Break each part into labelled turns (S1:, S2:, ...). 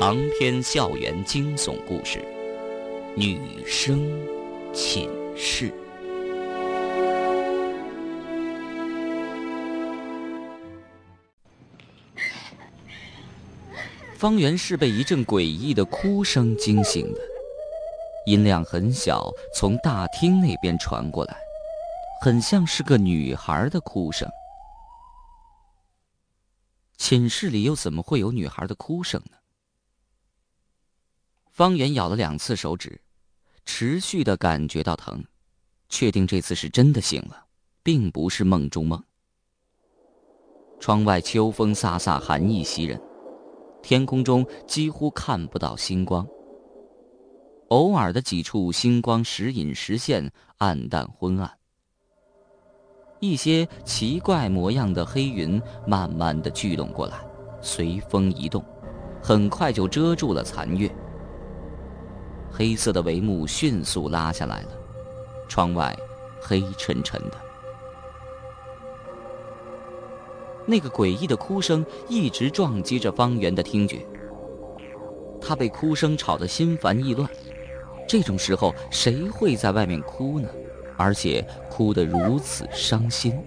S1: 长篇校园惊悚故事，女生寝室。方圆是被一阵诡异的哭声惊醒的，音量很小，从大厅那边传过来，很像是个女孩的哭声。寝室里又怎么会有女孩的哭声呢？方圆咬了两次手指，持续的感觉到疼，确定这次是真的醒了，并不是梦中梦。窗外秋风飒飒，寒意袭人，天空中几乎看不到星光，偶尔的几处星光时隐时现，暗淡昏暗。一些奇怪模样的黑云慢慢的聚拢过来，随风移动，很快就遮住了残月。黑色的帷幕迅速拉下来了，窗外黑沉沉的。那个诡异的哭声一直撞击着方圆的听觉，他被哭声吵得心烦意乱。这种时候，谁会在外面哭呢？而且哭得如此伤心。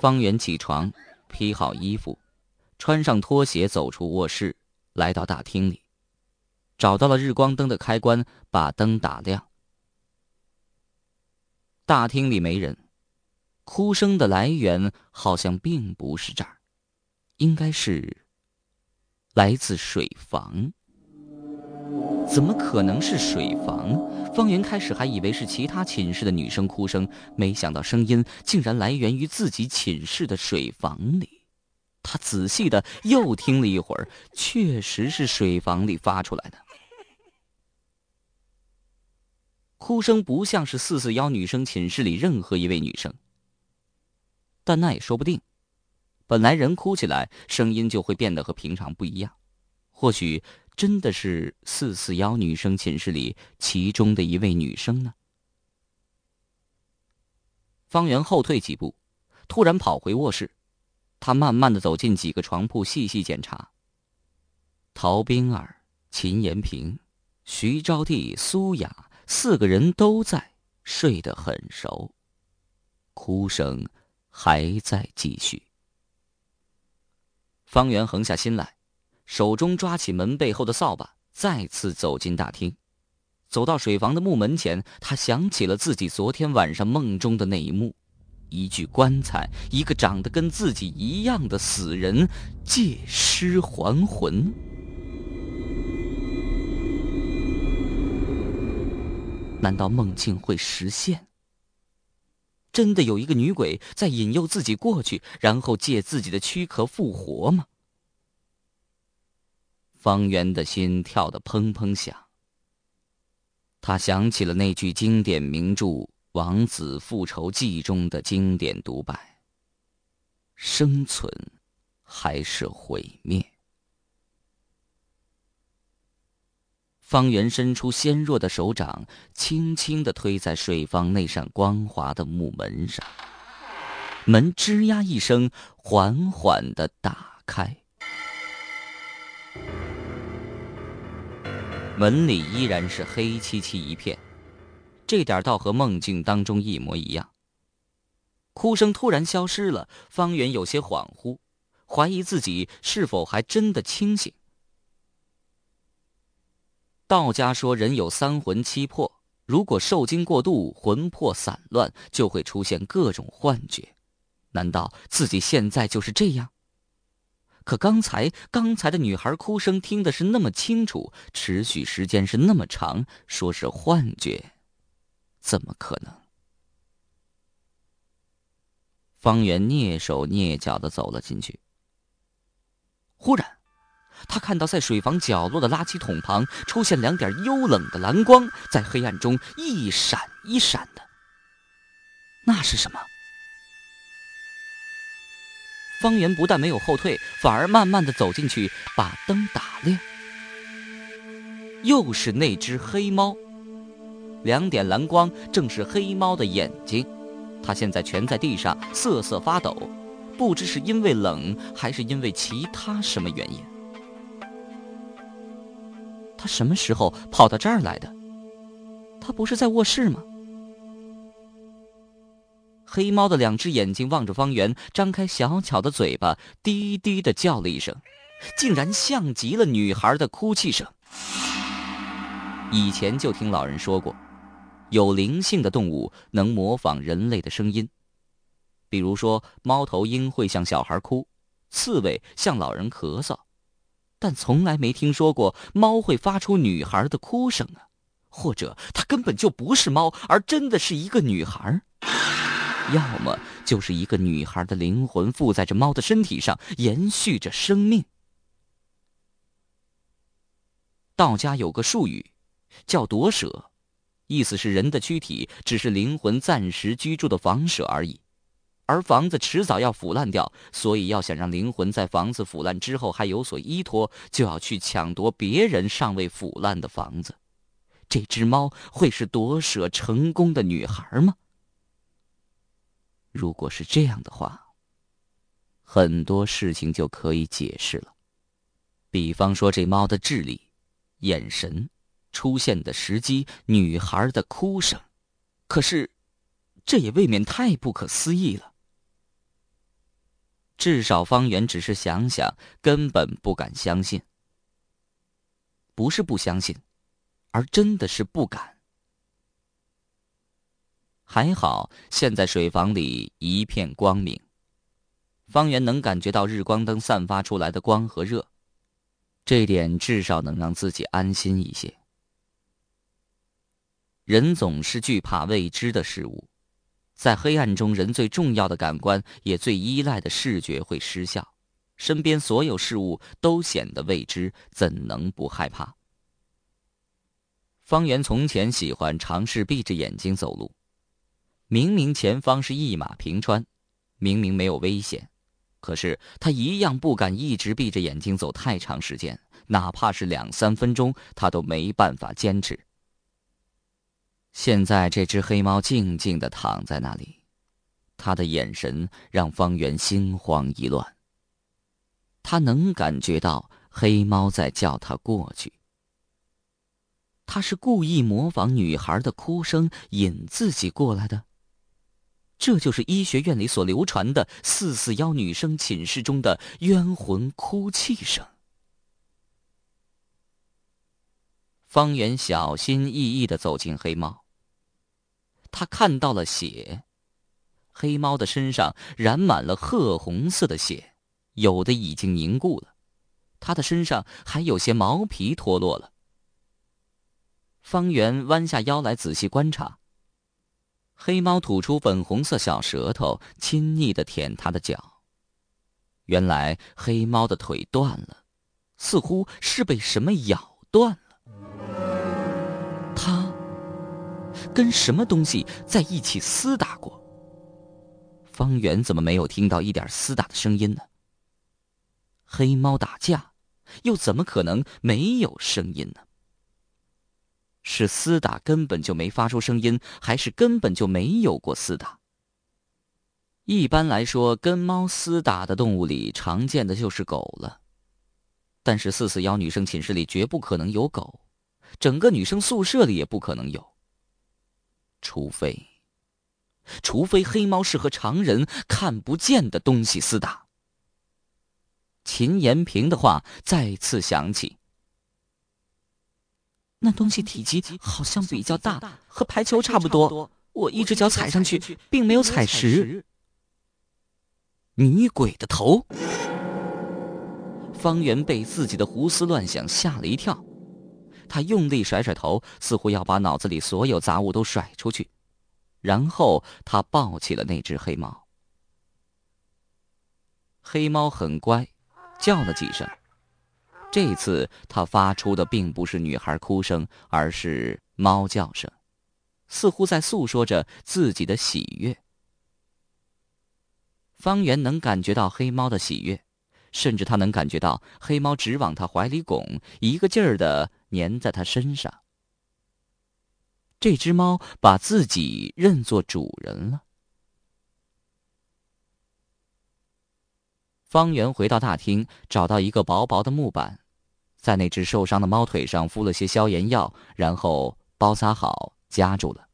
S1: 方圆起床，披好衣服，穿上拖鞋，走出卧室，来到大厅里，找到了日光灯的开关，把灯打亮。大厅里没人，哭声的来源好像并不是这儿，应该是来自水房。怎么可能是水房？方圆开始还以为是其他寝室的女生哭声，没想到声音竟然来源于自己寝室的水房里。他仔细的又听了一会儿，确实是水房里发出来的。哭声不像是四四幺女生寝室里任何一位女生，但那也说不定。本来人哭起来声音就会变得和平常不一样，或许。真的是四四幺女生寝室里其中的一位女生呢。方圆后退几步，突然跑回卧室，他慢慢的走进几个床铺，细细检查。陶冰儿、秦延平、徐招娣、苏雅四个人都在，睡得很熟，哭声还在继续。方圆横下心来。手中抓起门背后的扫把，再次走进大厅，走到水房的木门前，他想起了自己昨天晚上梦中的那一幕：一具棺材，一个长得跟自己一样的死人，借尸还魂。难道梦境会实现？真的有一个女鬼在引诱自己过去，然后借自己的躯壳复活吗？方圆的心跳得砰砰响。他想起了那句经典名著《王子复仇记》中的经典独白：“生存，还是毁灭？”方圆伸出纤弱的手掌，轻轻的推在水房那扇光滑的木门上，门吱呀一声，缓缓的打开。门里依然是黑漆漆一片，这点倒和梦境当中一模一样。哭声突然消失了，方圆有些恍惚，怀疑自己是否还真的清醒。道家说人有三魂七魄，如果受惊过度，魂魄散乱，就会出现各种幻觉。难道自己现在就是这样？可刚才刚才的女孩哭声听的是那么清楚，持续时间是那么长，说是幻觉，怎么可能？方圆蹑手蹑脚的走了进去。忽然，他看到在水房角落的垃圾桶旁出现两点幽冷的蓝光，在黑暗中一闪一闪的。那是什么？方圆不但没有后退，反而慢慢的走进去，把灯打亮。又是那只黑猫，两点蓝光正是黑猫的眼睛，它现在蜷在地上瑟瑟发抖，不知是因为冷，还是因为其他什么原因。他什么时候跑到这儿来的？他不是在卧室吗？黑猫的两只眼睛望着方圆，张开小巧的嘴巴，低低的叫了一声，竟然像极了女孩的哭泣声。以前就听老人说过，有灵性的动物能模仿人类的声音，比如说猫头鹰会向小孩哭，刺猬向老人咳嗽，但从来没听说过猫会发出女孩的哭声啊，或者它根本就不是猫，而真的是一个女孩。要么就是一个女孩的灵魂附在这猫的身体上，延续着生命。道家有个术语，叫夺舍，意思是人的躯体只是灵魂暂时居住的房舍而已，而房子迟早要腐烂掉，所以要想让灵魂在房子腐烂之后还有所依托，就要去抢夺别人尚未腐烂的房子。这只猫会是夺舍成功的女孩吗？如果是这样的话，很多事情就可以解释了。比方说，这猫的智力、眼神、出现的时机、女孩的哭声，可是，这也未免太不可思议了。至少方圆只是想想，根本不敢相信。不是不相信，而真的是不敢。还好，现在水房里一片光明，方圆能感觉到日光灯散发出来的光和热，这点至少能让自己安心一些。人总是惧怕未知的事物，在黑暗中，人最重要的感官也最依赖的视觉会失效，身边所有事物都显得未知，怎能不害怕？方圆从前喜欢尝试闭着眼睛走路。明明前方是一马平川，明明没有危险，可是他一样不敢一直闭着眼睛走太长时间，哪怕是两三分钟，他都没办法坚持。现在这只黑猫静静的躺在那里，他的眼神让方圆心慌意乱。他能感觉到黑猫在叫他过去。他是故意模仿女孩的哭声，引自己过来的。这就是医学院里所流传的四四幺女生寝室中的冤魂哭泣声。方圆小心翼翼的走进黑猫。他看到了血，黑猫的身上染满了褐红色的血，有的已经凝固了，它的身上还有些毛皮脱落了。方圆弯下腰来仔细观察。黑猫吐出粉红色小舌头，亲昵的舔他的脚。原来黑猫的腿断了，似乎是被什么咬断了。它跟什么东西在一起厮打过？方圆怎么没有听到一点厮打的声音呢？黑猫打架，又怎么可能没有声音呢？是厮打根本就没发出声音，还是根本就没有过厮打？一般来说，跟猫厮打的动物里常见的就是狗了。但是四四幺女生寝室里绝不可能有狗，整个女生宿舍里也不可能有。除非，除非黑猫是和常人看不见的东西厮打。秦延平的话再次响起。那东西体积好像比较大，和排球差不多。我一只脚踩上去，并没有踩实。女鬼的头！方圆被自己的胡思乱想吓了一跳，他用力甩甩头，似乎要把脑子里所有杂物都甩出去。然后他抱起了那只黑猫。黑猫很乖，叫了几声。这次他发出的并不是女孩哭声，而是猫叫声，似乎在诉说着自己的喜悦。方圆能感觉到黑猫的喜悦，甚至他能感觉到黑猫直往他怀里拱，一个劲儿的粘在他身上。这只猫把自己认作主人了。方圆回到大厅，找到一个薄薄的木板，在那只受伤的猫腿上敷了些消炎药，然后包扎好，夹住了。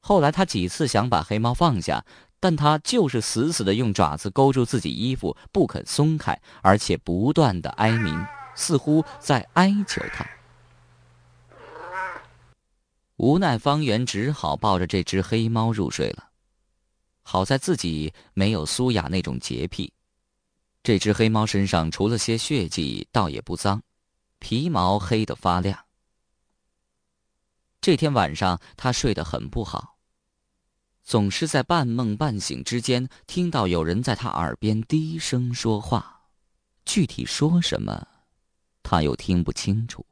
S1: 后来他几次想把黑猫放下，但他就是死死的用爪子勾住自己衣服，不肯松开，而且不断的哀鸣，似乎在哀求他。无奈，方圆只好抱着这只黑猫入睡了。好在自己没有苏雅那种洁癖，这只黑猫身上除了些血迹，倒也不脏，皮毛黑得发亮。这天晚上，他睡得很不好，总是在半梦半醒之间听到有人在他耳边低声说话，具体说什么，他又听不清楚。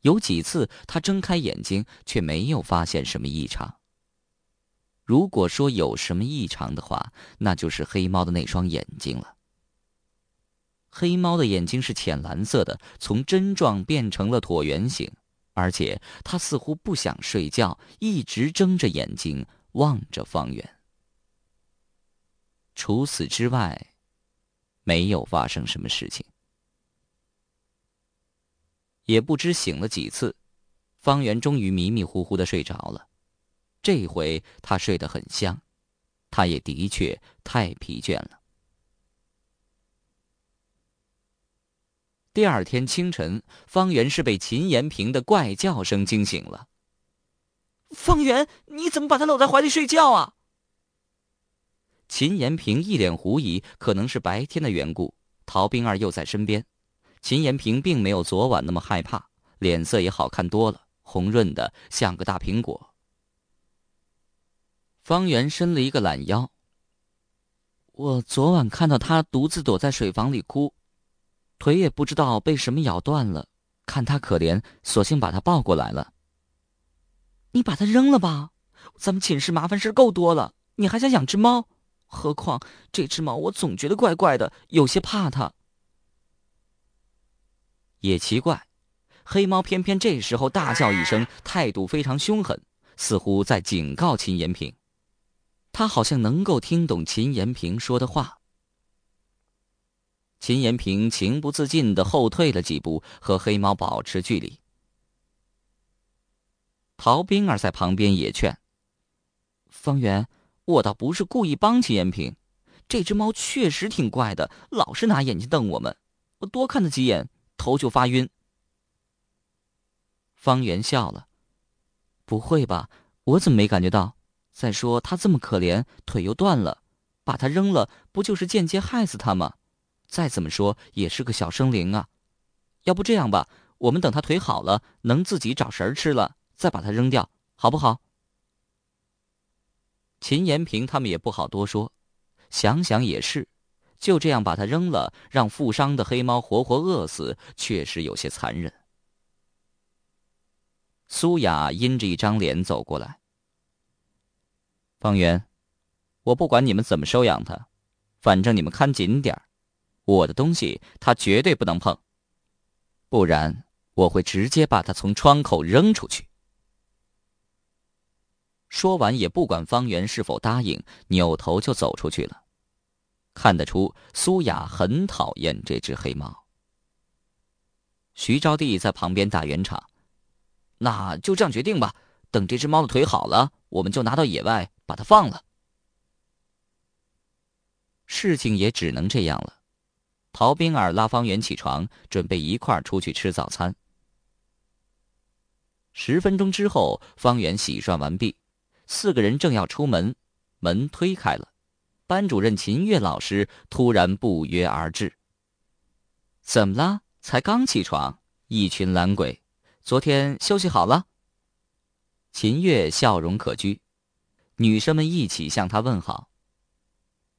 S1: 有几次，他睁开眼睛，却没有发现什么异常。如果说有什么异常的话，那就是黑猫的那双眼睛了。黑猫的眼睛是浅蓝色的，从针状变成了椭圆形，而且他似乎不想睡觉，一直睁着眼睛望着方圆。除此之外，没有发生什么事情。也不知醒了几次，方圆终于迷迷糊糊的睡着了。这回他睡得很香，他也的确太疲倦了。第二天清晨，方圆是被秦延平的怪叫声惊醒了。
S2: 方圆，你怎么把他搂在怀里睡觉啊？
S1: 秦延平一脸狐疑，可能是白天的缘故，陶冰儿又在身边，秦延平并没有昨晚那么害怕，脸色也好看多了，红润的像个大苹果。方圆伸了一个懒腰。我昨晚看到他独自躲在水房里哭，腿也不知道被什么咬断了，看他可怜，索性把他抱过来了。
S2: 你把他扔了吧，咱们寝室麻烦事够多了，你还想养只猫？何况这只猫，我总觉得怪怪的，有些怕它。
S1: 也奇怪，黑猫偏偏这时候大叫一声，态度非常凶狠，似乎在警告秦延平。他好像能够听懂秦延平说的话。秦延平情不自禁的后退了几步，和黑猫保持距离。陶冰儿在旁边也劝：“方圆，我倒不是故意帮秦延平，这只猫确实挺怪的，老是拿眼睛瞪我们，我多看它几眼，头就发晕。”方圆笑了：“不会吧？我怎么没感觉到？”再说他这么可怜，腿又断了，把他扔了，不就是间接害死他吗？再怎么说也是个小生灵啊。要不这样吧，我们等他腿好了，能自己找食儿吃了，再把它扔掉，好不好？秦延平他们也不好多说，想想也是，就这样把它扔了，让负伤的黑猫活活饿死，确实有些残忍。苏雅阴着一张脸走过来。方圆，我不管你们怎么收养他，反正你们看紧点儿我的东西他绝对不能碰，不然我会直接把他从窗口扔出去。说完，也不管方圆是否答应，扭头就走出去了。看得出苏雅很讨厌这只黑猫。徐招娣在旁边打圆场：“那就这样决定吧，等这只猫的腿好了，我们就拿到野外。”把它放了，事情也只能这样了。陶冰儿拉方圆起床，准备一块儿出去吃早餐。十分钟之后，方圆洗涮完毕，四个人正要出门，门推开了，班主任秦月老师突然不约而至：“怎么了？才刚起床，一群懒鬼，昨天休息好了？”秦月笑容可掬。女生们一起向他问好。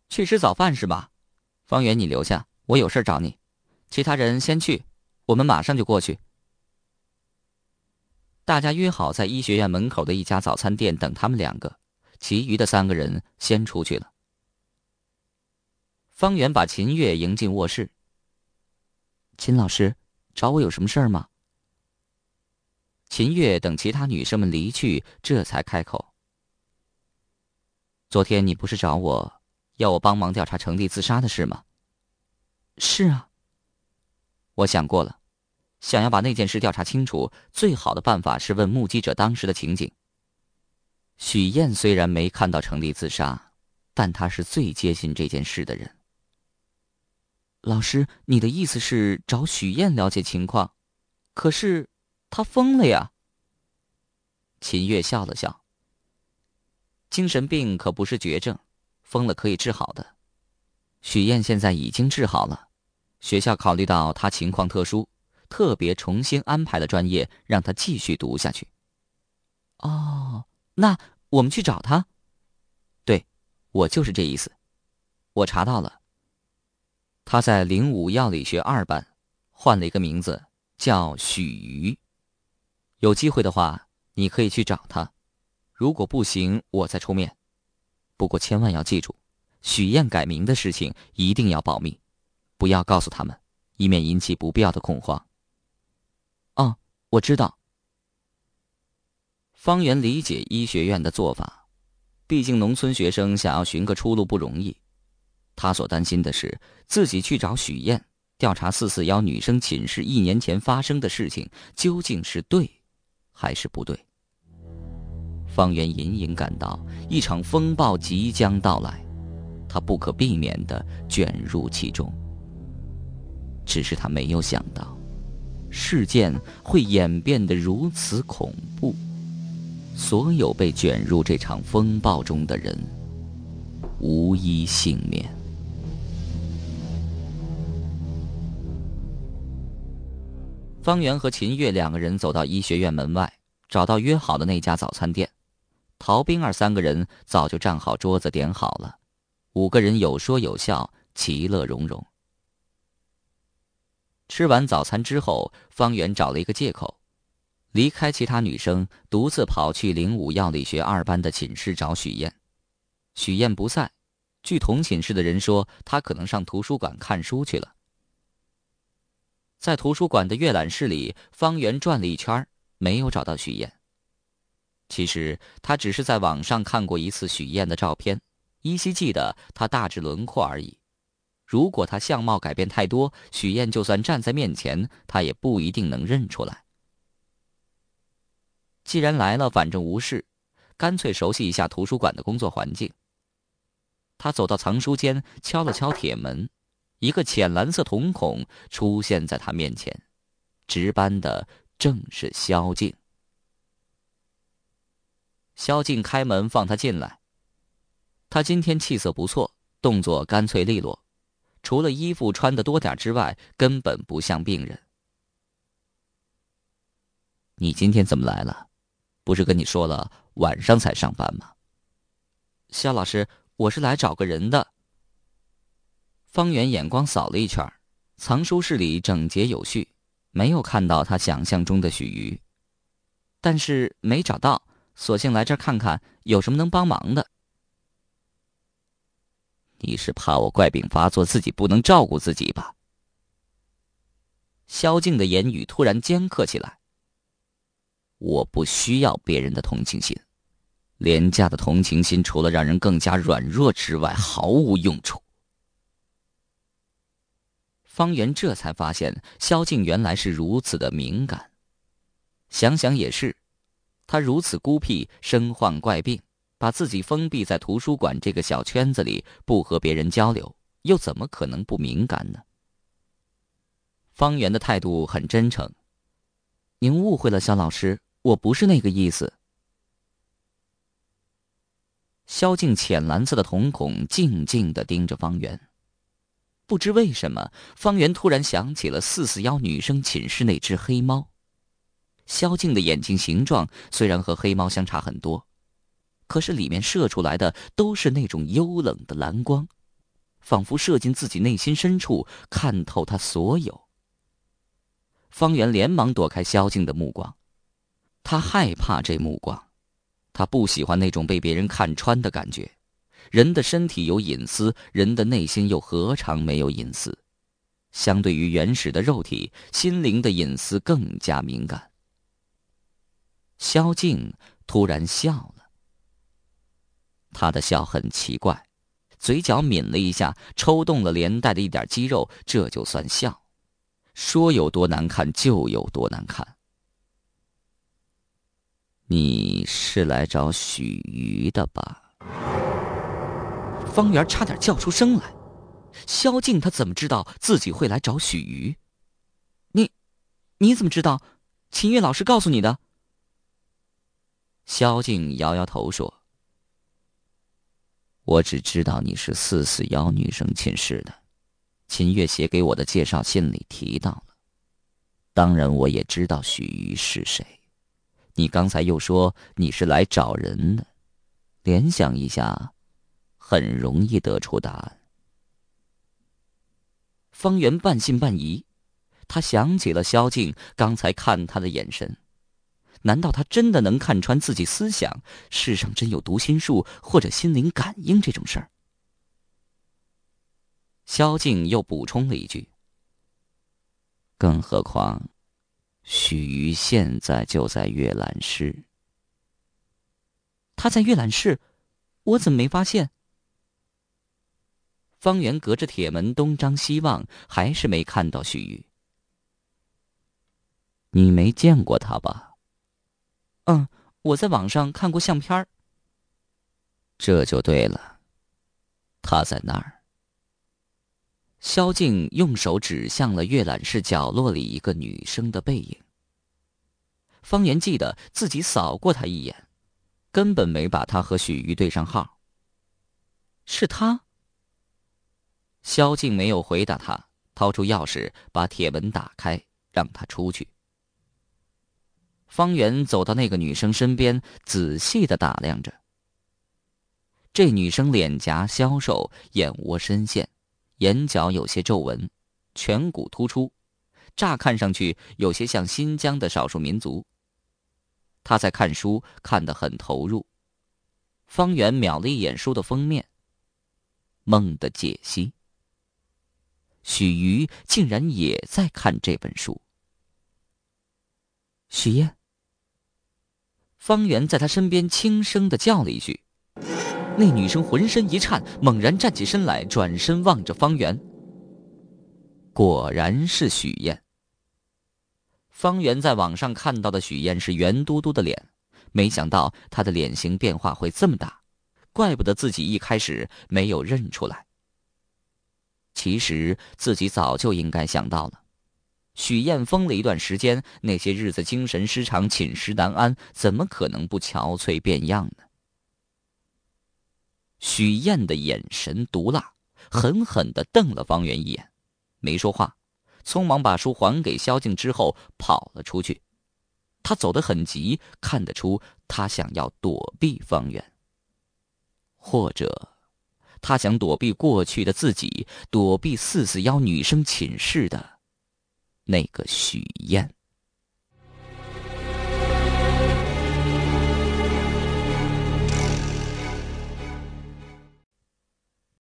S1: 去吃早饭是吧？方圆，你留下，我有事找你。其他人先去，我们马上就过去。大家约好在医学院门口的一家早餐店等他们两个，其余的三个人先出去了。方圆把秦月迎进卧室。秦老师，找我有什么事儿吗？秦月等其他女生们离去，这才开口。昨天你不是找我，要我帮忙调查程丽自杀的事吗？
S2: 是啊。
S1: 我想过了，想要把那件事调查清楚，最好的办法是问目击者当时的情景。许燕虽然没看到程丽自杀，但她是最接近这件事的人。
S2: 老师，你的意思是找许燕了解情况？可是，她疯了呀。
S1: 秦月笑了笑。精神病可不是绝症，疯了可以治好的。许燕现在已经治好了。学校考虑到他情况特殊，特别重新安排了专业，让他继续读下去。
S2: 哦，那我们去找他。
S1: 对，我就是这意思。我查到了，他在零五药理学二班，换了一个名字，叫许瑜。有机会的话，你可以去找他。如果不行，我再出面。不过千万要记住，许燕改名的事情一定要保密。不要告诉他们，以免引起不必要的恐慌。
S2: 哦，我知道。
S1: 方圆理解医学院的做法，毕竟农村学生想要寻个出路不容易。他所担心的是，自己去找许燕调查四四幺女生寝室一年前发生的事情究竟是对，还是不对。方圆隐隐感到一场风暴即将到来，他不可避免的卷入其中。只是他没有想到，事件会演变得如此恐怖。所有被卷入这场风暴中的人，无一幸免。方圆和秦月两个人走到医学院门外，找到约好的那家早餐店。陶冰儿三个人早就站好桌子，点好了，五个人有说有笑，其乐融融。吃完早餐之后，方圆找了一个借口，离开其他女生，独自跑去零五药理学二班的寝室找许燕。许燕不在，据同寝室的人说，她可能上图书馆看书去了。在图书馆的阅览室里，方圆转了一圈，没有找到许燕。其实他只是在网上看过一次许燕的照片，依稀记得她大致轮廓而已。如果他相貌改变太多，许燕就算站在面前，他也不一定能认出来。既然来了，反正无事，干脆熟悉一下图书馆的工作环境。他走到藏书间，敲了敲铁门，一个浅蓝色瞳孔出现在他面前，值班的正是萧静。萧静开门放他进来。他今天气色不错，动作干脆利落。除了衣服穿的多点之外，根本不像病人。你今天怎么来了？不是跟你说了晚上才上班吗？
S2: 肖老师，我是来找个人的。
S1: 方圆眼光扫了一圈，藏书室里整洁有序，没有看到他想象中的许瑜，
S2: 但是没找到，索性来这儿看看有什么能帮忙的。
S1: 你是怕我怪病发作，自己不能照顾自己吧？萧静的言语突然尖刻起来。我不需要别人的同情心，廉价的同情心除了让人更加软弱之外毫无用处。方圆这才发现，萧静原来是如此的敏感。想想也是，他如此孤僻，身患怪病。把自己封闭在图书馆这个小圈子里，不和别人交流，又怎么可能不敏感呢？方圆的态度很真诚。
S2: 您误会了，肖老师，我不是那个意思。
S1: 萧静浅蓝色的瞳孔静静的盯着方圆，不知为什么，方圆突然想起了四四幺女生寝室那只黑猫。萧静的眼睛形状虽然和黑猫相差很多。可是里面射出来的都是那种幽冷的蓝光，仿佛射进自己内心深处，看透他所有。方圆连忙躲开萧静的目光，他害怕这目光，他不喜欢那种被别人看穿的感觉。人的身体有隐私，人的内心又何尝没有隐私？相对于原始的肉体，心灵的隐私更加敏感。萧静突然笑了。他的笑很奇怪，嘴角抿了一下，抽动了连带的一点肌肉，这就算笑。说有多难看就有多难看。你是来找许瑜的吧？
S2: 方圆差点叫出声来。萧静他怎么知道自己会来找许瑜？你，你怎么知道？秦月老师告诉你的。
S1: 萧静摇摇头说。我只知道你是四四幺女生寝室的，秦月写给我的介绍信里提到了。当然，我也知道许瑜是谁。你刚才又说你是来找人的，联想一下，很容易得出答案。
S2: 方圆半信半疑，他想起了萧静刚才看他的眼神。难道他真的能看穿自己思想？世上真有读心术或者心灵感应这种事儿？
S1: 萧静又补充了一句：“更何况，许瑜现在就在阅览室。
S2: 他在阅览室，我怎么没发现？”
S1: 方圆隔着铁门东张西望，还是没看到许瑜。你没见过他吧？
S2: 嗯，我在网上看过相片儿。
S1: 这就对了，他在那儿。萧静用手指向了阅览室角落里一个女生的背影。
S2: 方圆记得自己扫过她一眼，根本没把她和许瑜对上号。是他。
S1: 萧静没有回答他，掏出钥匙把铁门打开，让他出去。方圆走到那个女生身边，仔细的打量着。这女生脸颊消瘦，眼窝深陷，眼角有些皱纹，颧骨突出，乍看上去有些像新疆的少数民族。她在看书，看得很投入。方圆瞄了一眼书的封面，《梦的解析》。许瑜竟然也在看这本书。
S2: 许燕。方圆在他身边轻声的叫了一句，那女生浑身一颤，猛然站起身来，转身望着方圆。
S1: 果然是许燕。方圆在网上看到的许燕是圆嘟嘟的脸，没想到她的脸型变化会这么大，怪不得自己一开始没有认出来。其实自己早就应该想到了。许燕疯了一段时间，那些日子精神失常、寝食难安，怎么可能不憔悴变样呢？许燕的眼神毒辣，狠狠的瞪了方圆一眼，没说话，匆忙把书还给萧静之后跑了出去。他走得很急，看得出他想要躲避方圆，或者他想躲避过去的自己，躲避四四幺女生寝室的。那个许燕。